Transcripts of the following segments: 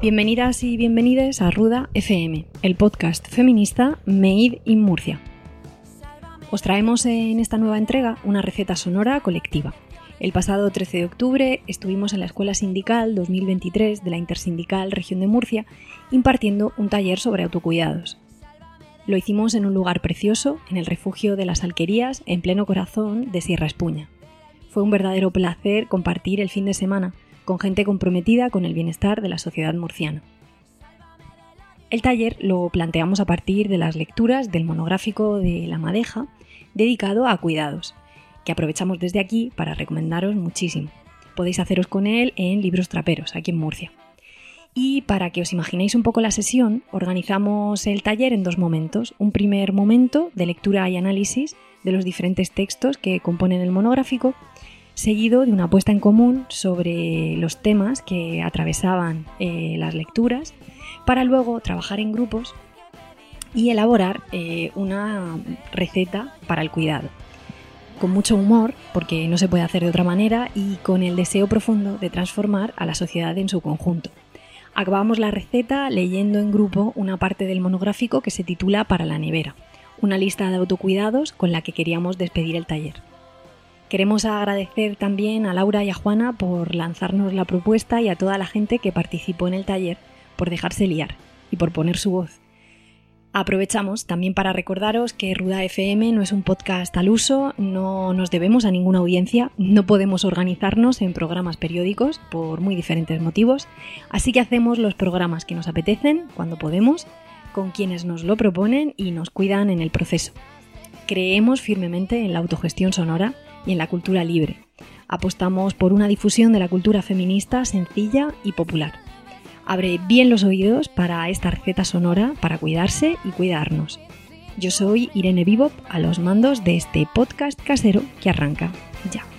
Bienvenidas y bienvenides a Ruda FM, el podcast feminista Made in Murcia. Os traemos en esta nueva entrega una receta sonora colectiva. El pasado 13 de octubre estuvimos en la Escuela Sindical 2023 de la Intersindical Región de Murcia impartiendo un taller sobre autocuidados. Lo hicimos en un lugar precioso, en el refugio de las Alquerías, en pleno corazón de Sierra Espuña. Fue un verdadero placer compartir el fin de semana con gente comprometida con el bienestar de la sociedad murciana. El taller lo planteamos a partir de las lecturas del monográfico de La Madeja, dedicado a cuidados, que aprovechamos desde aquí para recomendaros muchísimo. Podéis haceros con él en Libros Traperos, aquí en Murcia. Y para que os imaginéis un poco la sesión, organizamos el taller en dos momentos. Un primer momento de lectura y análisis de los diferentes textos que componen el monográfico seguido de una puesta en común sobre los temas que atravesaban eh, las lecturas, para luego trabajar en grupos y elaborar eh, una receta para el cuidado. Con mucho humor, porque no se puede hacer de otra manera, y con el deseo profundo de transformar a la sociedad en su conjunto. Acabamos la receta leyendo en grupo una parte del monográfico que se titula Para la nevera, una lista de autocuidados con la que queríamos despedir el taller. Queremos agradecer también a Laura y a Juana por lanzarnos la propuesta y a toda la gente que participó en el taller por dejarse liar y por poner su voz. Aprovechamos también para recordaros que Ruda FM no es un podcast al uso, no nos debemos a ninguna audiencia, no podemos organizarnos en programas periódicos por muy diferentes motivos, así que hacemos los programas que nos apetecen, cuando podemos, con quienes nos lo proponen y nos cuidan en el proceso. Creemos firmemente en la autogestión sonora y en la cultura libre. Apostamos por una difusión de la cultura feminista sencilla y popular. Abre bien los oídos para esta receta sonora para cuidarse y cuidarnos. Yo soy Irene Vivop a los mandos de este podcast casero que arranca ya.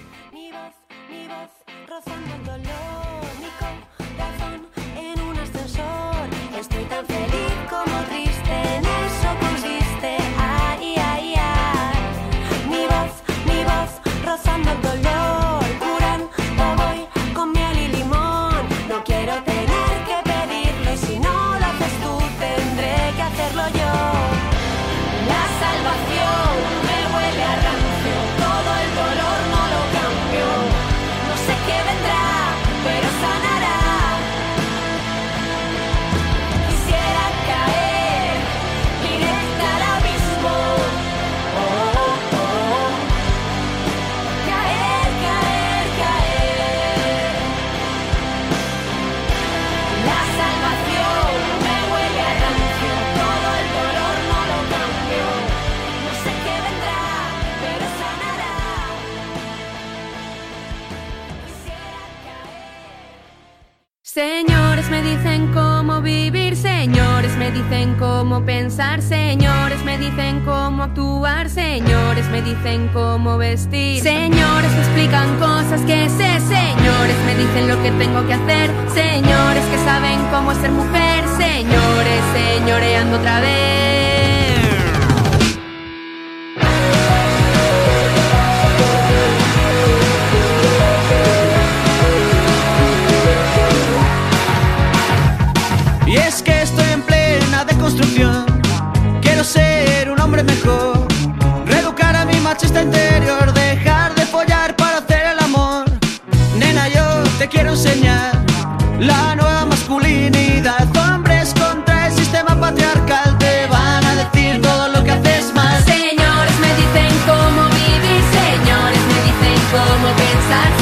Dicen cómo vivir, señores me dicen cómo pensar, señores me dicen cómo actuar, señores me dicen cómo vestir, señores me explican cosas que sé, señores me dicen lo que tengo que hacer, señores que saben cómo ser mujer, señores, señoreando otra vez.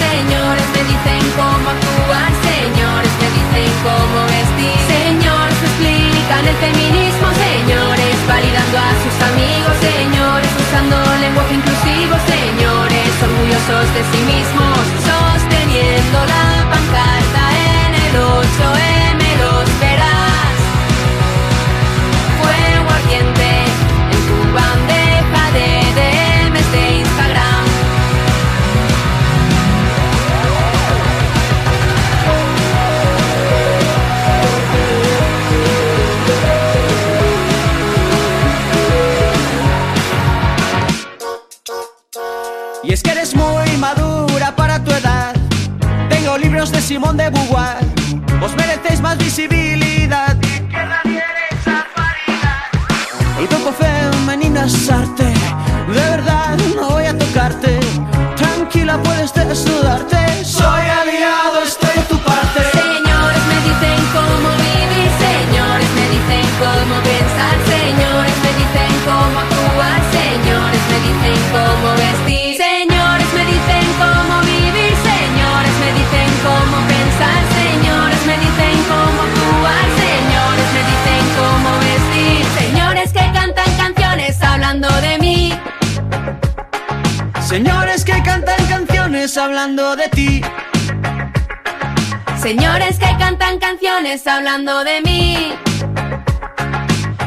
Señores me dicen cómo actuar, señores me dicen cómo vestir, señores me explican el feminismo, señores validando a sus amigos, señores usando lenguaje inclusivo, señores orgullosos de sí mismos, sosteniendo la Simón de Beauvoir Os merecéis más visibilidad. El cuerpo femenino es arte. De verdad, no voy a tocarte. Tranquila, puedes desnudarte. Hablando de ti. Señores que cantan canciones hablando de mí.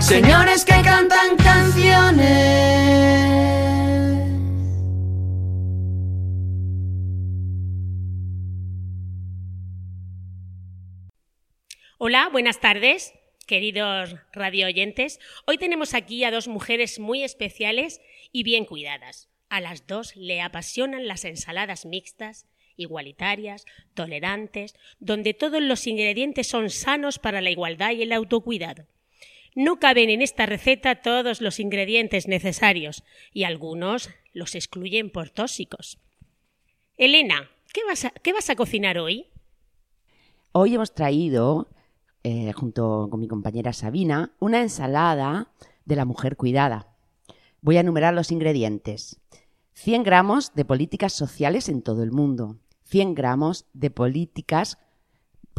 Señores que cantan canciones. Hola, buenas tardes, queridos radio oyentes. Hoy tenemos aquí a dos mujeres muy especiales y bien cuidadas. A las dos le apasionan las ensaladas mixtas, igualitarias, tolerantes, donde todos los ingredientes son sanos para la igualdad y el autocuidado. No caben en esta receta todos los ingredientes necesarios y algunos los excluyen por tóxicos. Elena, ¿qué vas a, qué vas a cocinar hoy? Hoy hemos traído, eh, junto con mi compañera Sabina, una ensalada de la mujer cuidada. Voy a enumerar los ingredientes. 100 gramos de políticas sociales en todo el mundo. 100 gramos de políticas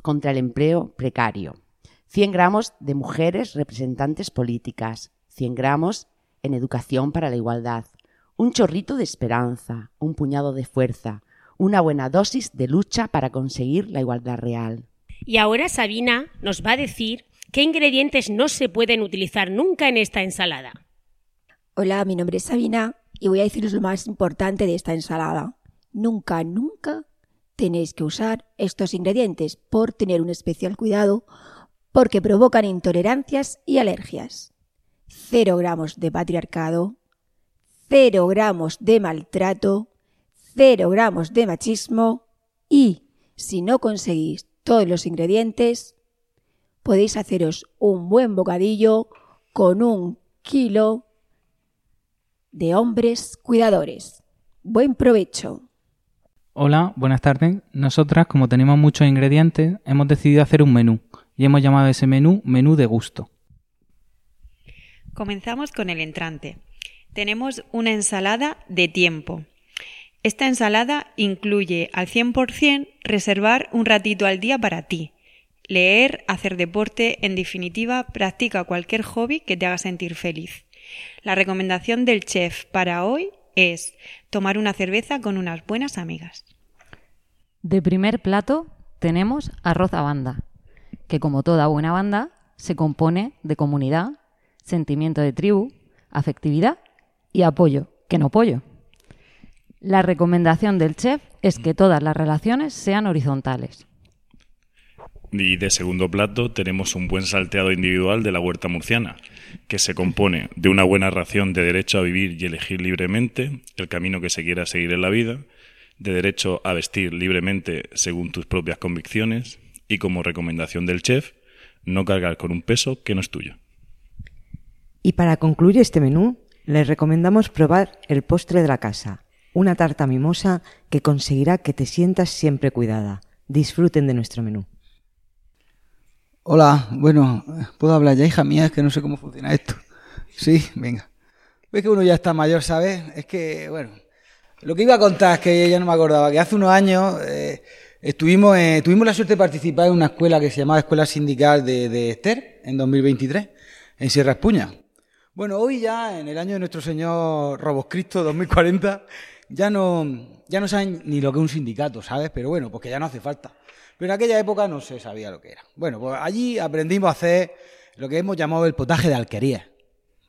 contra el empleo precario. 100 gramos de mujeres representantes políticas. 100 gramos en educación para la igualdad. Un chorrito de esperanza. Un puñado de fuerza. Una buena dosis de lucha para conseguir la igualdad real. Y ahora Sabina nos va a decir qué ingredientes no se pueden utilizar nunca en esta ensalada. Hola, mi nombre es Sabina y voy a deciros lo más importante de esta ensalada. Nunca, nunca tenéis que usar estos ingredientes por tener un especial cuidado porque provocan intolerancias y alergias. Cero gramos de patriarcado, cero gramos de maltrato, cero gramos de machismo y, si no conseguís todos los ingredientes, podéis haceros un buen bocadillo con un kilo de hombres cuidadores. Buen provecho. Hola, buenas tardes. Nosotras, como tenemos muchos ingredientes, hemos decidido hacer un menú y hemos llamado ese menú menú de gusto. Comenzamos con el entrante. Tenemos una ensalada de tiempo. Esta ensalada incluye al 100% reservar un ratito al día para ti. Leer, hacer deporte, en definitiva, practica cualquier hobby que te haga sentir feliz. La recomendación del chef para hoy es tomar una cerveza con unas buenas amigas. De primer plato tenemos arroz a banda, que como toda buena banda se compone de comunidad, sentimiento de tribu, afectividad y apoyo, que no pollo. La recomendación del chef es que todas las relaciones sean horizontales. Y de segundo plato tenemos un buen salteado individual de la huerta murciana, que se compone de una buena ración de derecho a vivir y elegir libremente el camino que se quiera seguir en la vida, de derecho a vestir libremente según tus propias convicciones y como recomendación del chef, no cargar con un peso que no es tuyo. Y para concluir este menú, les recomendamos probar el postre de la casa, una tarta mimosa que conseguirá que te sientas siempre cuidada. Disfruten de nuestro menú. Hola, bueno, ¿puedo hablar ya, hija mía? Es que no sé cómo funciona esto. Sí, venga. Ves que uno ya está mayor, ¿sabes? Es que, bueno, lo que iba a contar es que ya no me acordaba, que hace unos años eh, estuvimos, eh, tuvimos la suerte de participar en una escuela que se llamaba Escuela Sindical de, Ester, en 2023, en Sierra Espuña. Bueno, hoy ya, en el año de nuestro Señor Roboscristo 2040, ya no, ya no saben ni lo que es un sindicato, ¿sabes? Pero bueno, porque ya no hace falta. Pero en aquella época no se sabía lo que era. Bueno, pues allí aprendimos a hacer lo que hemos llamado el potaje de alquería.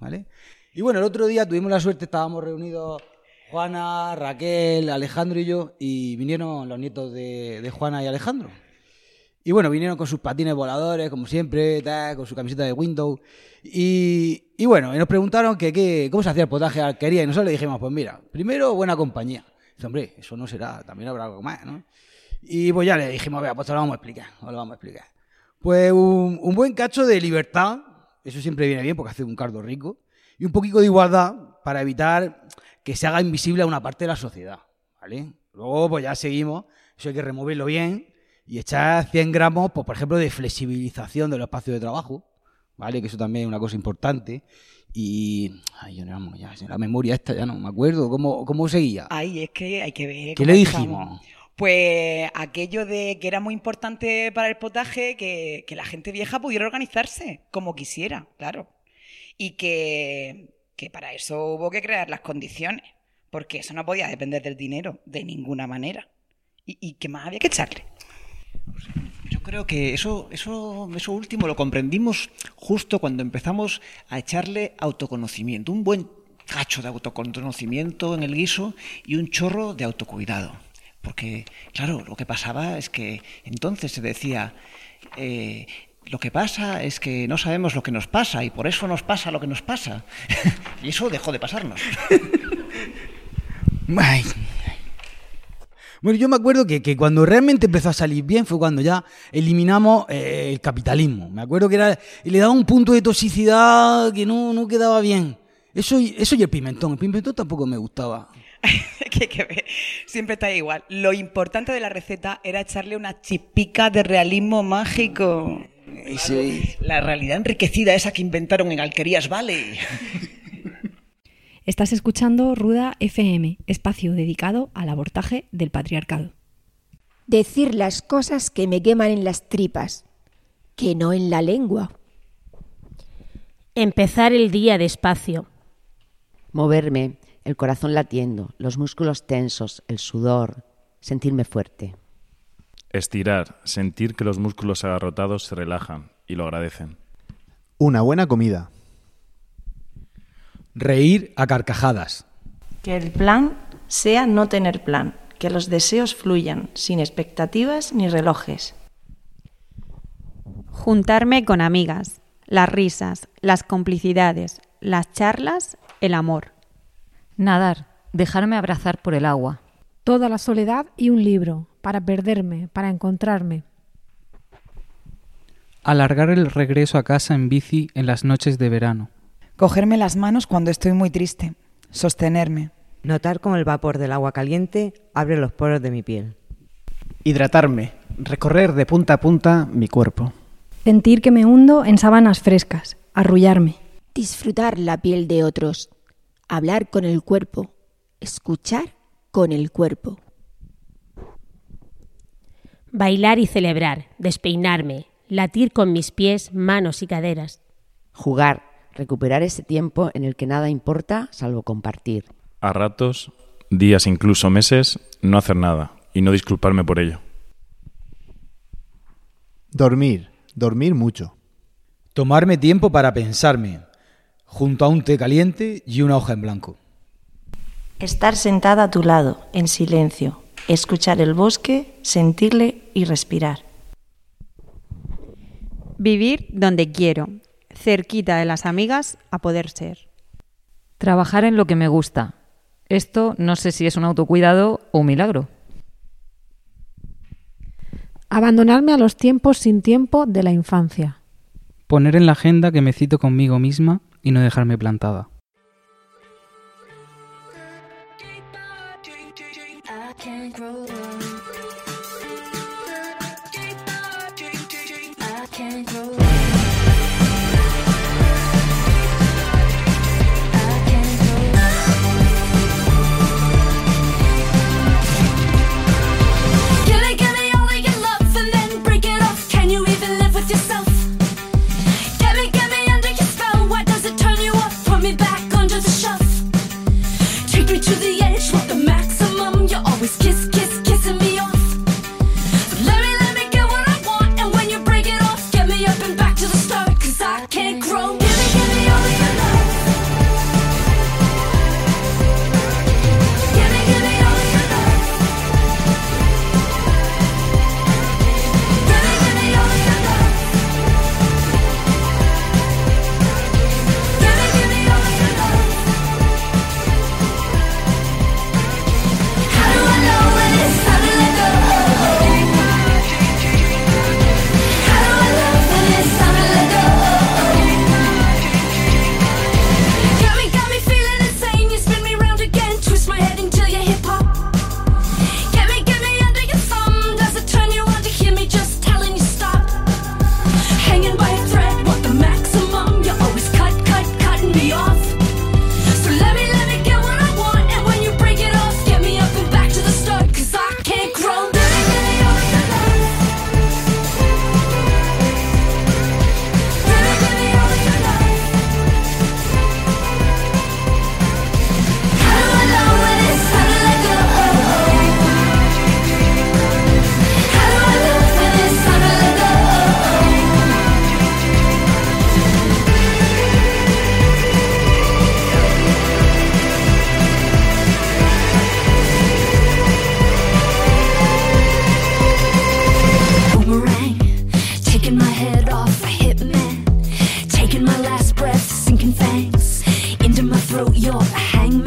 ¿Vale? Y bueno, el otro día tuvimos la suerte, estábamos reunidos Juana, Raquel, Alejandro y yo, y vinieron los nietos de, de Juana y Alejandro. Y bueno, vinieron con sus patines voladores, como siempre, tal, con su camiseta de Windows. Y, y bueno, y nos preguntaron que, que, cómo se hacía el potaje de alquería. Y nosotros le dijimos, pues mira, primero buena compañía. Dice, hombre, eso no será, también habrá algo más, ¿no? Y pues ya le dijimos, vea, pues te lo vamos a explicar, os lo vamos a explicar. Pues un, un buen cacho de libertad, eso siempre viene bien porque hace un cardo rico, y un poquito de igualdad para evitar que se haga invisible a una parte de la sociedad, ¿vale? Luego, pues ya seguimos, eso hay que removerlo bien y echar 100 gramos, pues, por ejemplo, de flexibilización de los espacios de trabajo, ¿vale? Que eso también es una cosa importante. Y, ay, yo no, ya, la memoria esta ya no me acuerdo, ¿cómo, cómo seguía? Ay, es que hay que ver. ¿Qué le estamos. Pues aquello de que era muy importante para el potaje que, la gente vieja pudiera organizarse como quisiera, claro. Y que, que para eso hubo que crear las condiciones, porque eso no podía depender del dinero de ninguna manera. ¿Y, y qué más había que echarle? Yo creo que eso, eso, eso último lo comprendimos justo cuando empezamos a echarle autoconocimiento, un buen cacho de autoconocimiento en el guiso y un chorro de autocuidado. Porque, claro, lo que pasaba es que entonces se decía, eh, lo que pasa es que no sabemos lo que nos pasa y por eso nos pasa lo que nos pasa. y eso dejó de pasarnos. Ay. Bueno, yo me acuerdo que, que cuando realmente empezó a salir bien fue cuando ya eliminamos eh, el capitalismo. Me acuerdo que era, le daba un punto de toxicidad que no, no quedaba bien. Eso, eso y el pimentón. El pimentón tampoco me gustaba. que, que ver, siempre está igual. Lo importante de la receta era echarle una chipica de realismo mágico. La realidad enriquecida esa que inventaron en Alquerías Vale. Estás escuchando Ruda FM, espacio dedicado al abortaje del patriarcado. Decir las cosas que me queman en las tripas, que no en la lengua. Empezar el día despacio. Moverme, el corazón latiendo, los músculos tensos, el sudor, sentirme fuerte. Estirar, sentir que los músculos agarrotados se relajan y lo agradecen. Una buena comida. Reír a carcajadas. Que el plan sea no tener plan, que los deseos fluyan, sin expectativas ni relojes. Juntarme con amigas, las risas, las complicidades, las charlas, el amor. Nadar, dejarme abrazar por el agua. Toda la soledad y un libro, para perderme, para encontrarme. Alargar el regreso a casa en bici en las noches de verano. Cogerme las manos cuando estoy muy triste. Sostenerme. Notar cómo el vapor del agua caliente abre los poros de mi piel. Hidratarme, recorrer de punta a punta mi cuerpo. Sentir que me hundo en sábanas frescas, arrullarme. Disfrutar la piel de otros. Hablar con el cuerpo. Escuchar con el cuerpo. Bailar y celebrar, despeinarme, latir con mis pies, manos y caderas. Jugar, recuperar ese tiempo en el que nada importa salvo compartir. A ratos, días, incluso meses, no hacer nada y no disculparme por ello. Dormir, dormir mucho. Tomarme tiempo para pensarme, junto a un té caliente y una hoja en blanco. Estar sentada a tu lado, en silencio, escuchar el bosque, sentirle y respirar. Vivir donde quiero, cerquita de las amigas a poder ser. Trabajar en lo que me gusta. Esto no sé si es un autocuidado o un milagro. Abandonarme a los tiempos sin tiempo de la infancia. Poner en la agenda que me cito conmigo misma y no dejarme plantada. my throat, you're a hangman.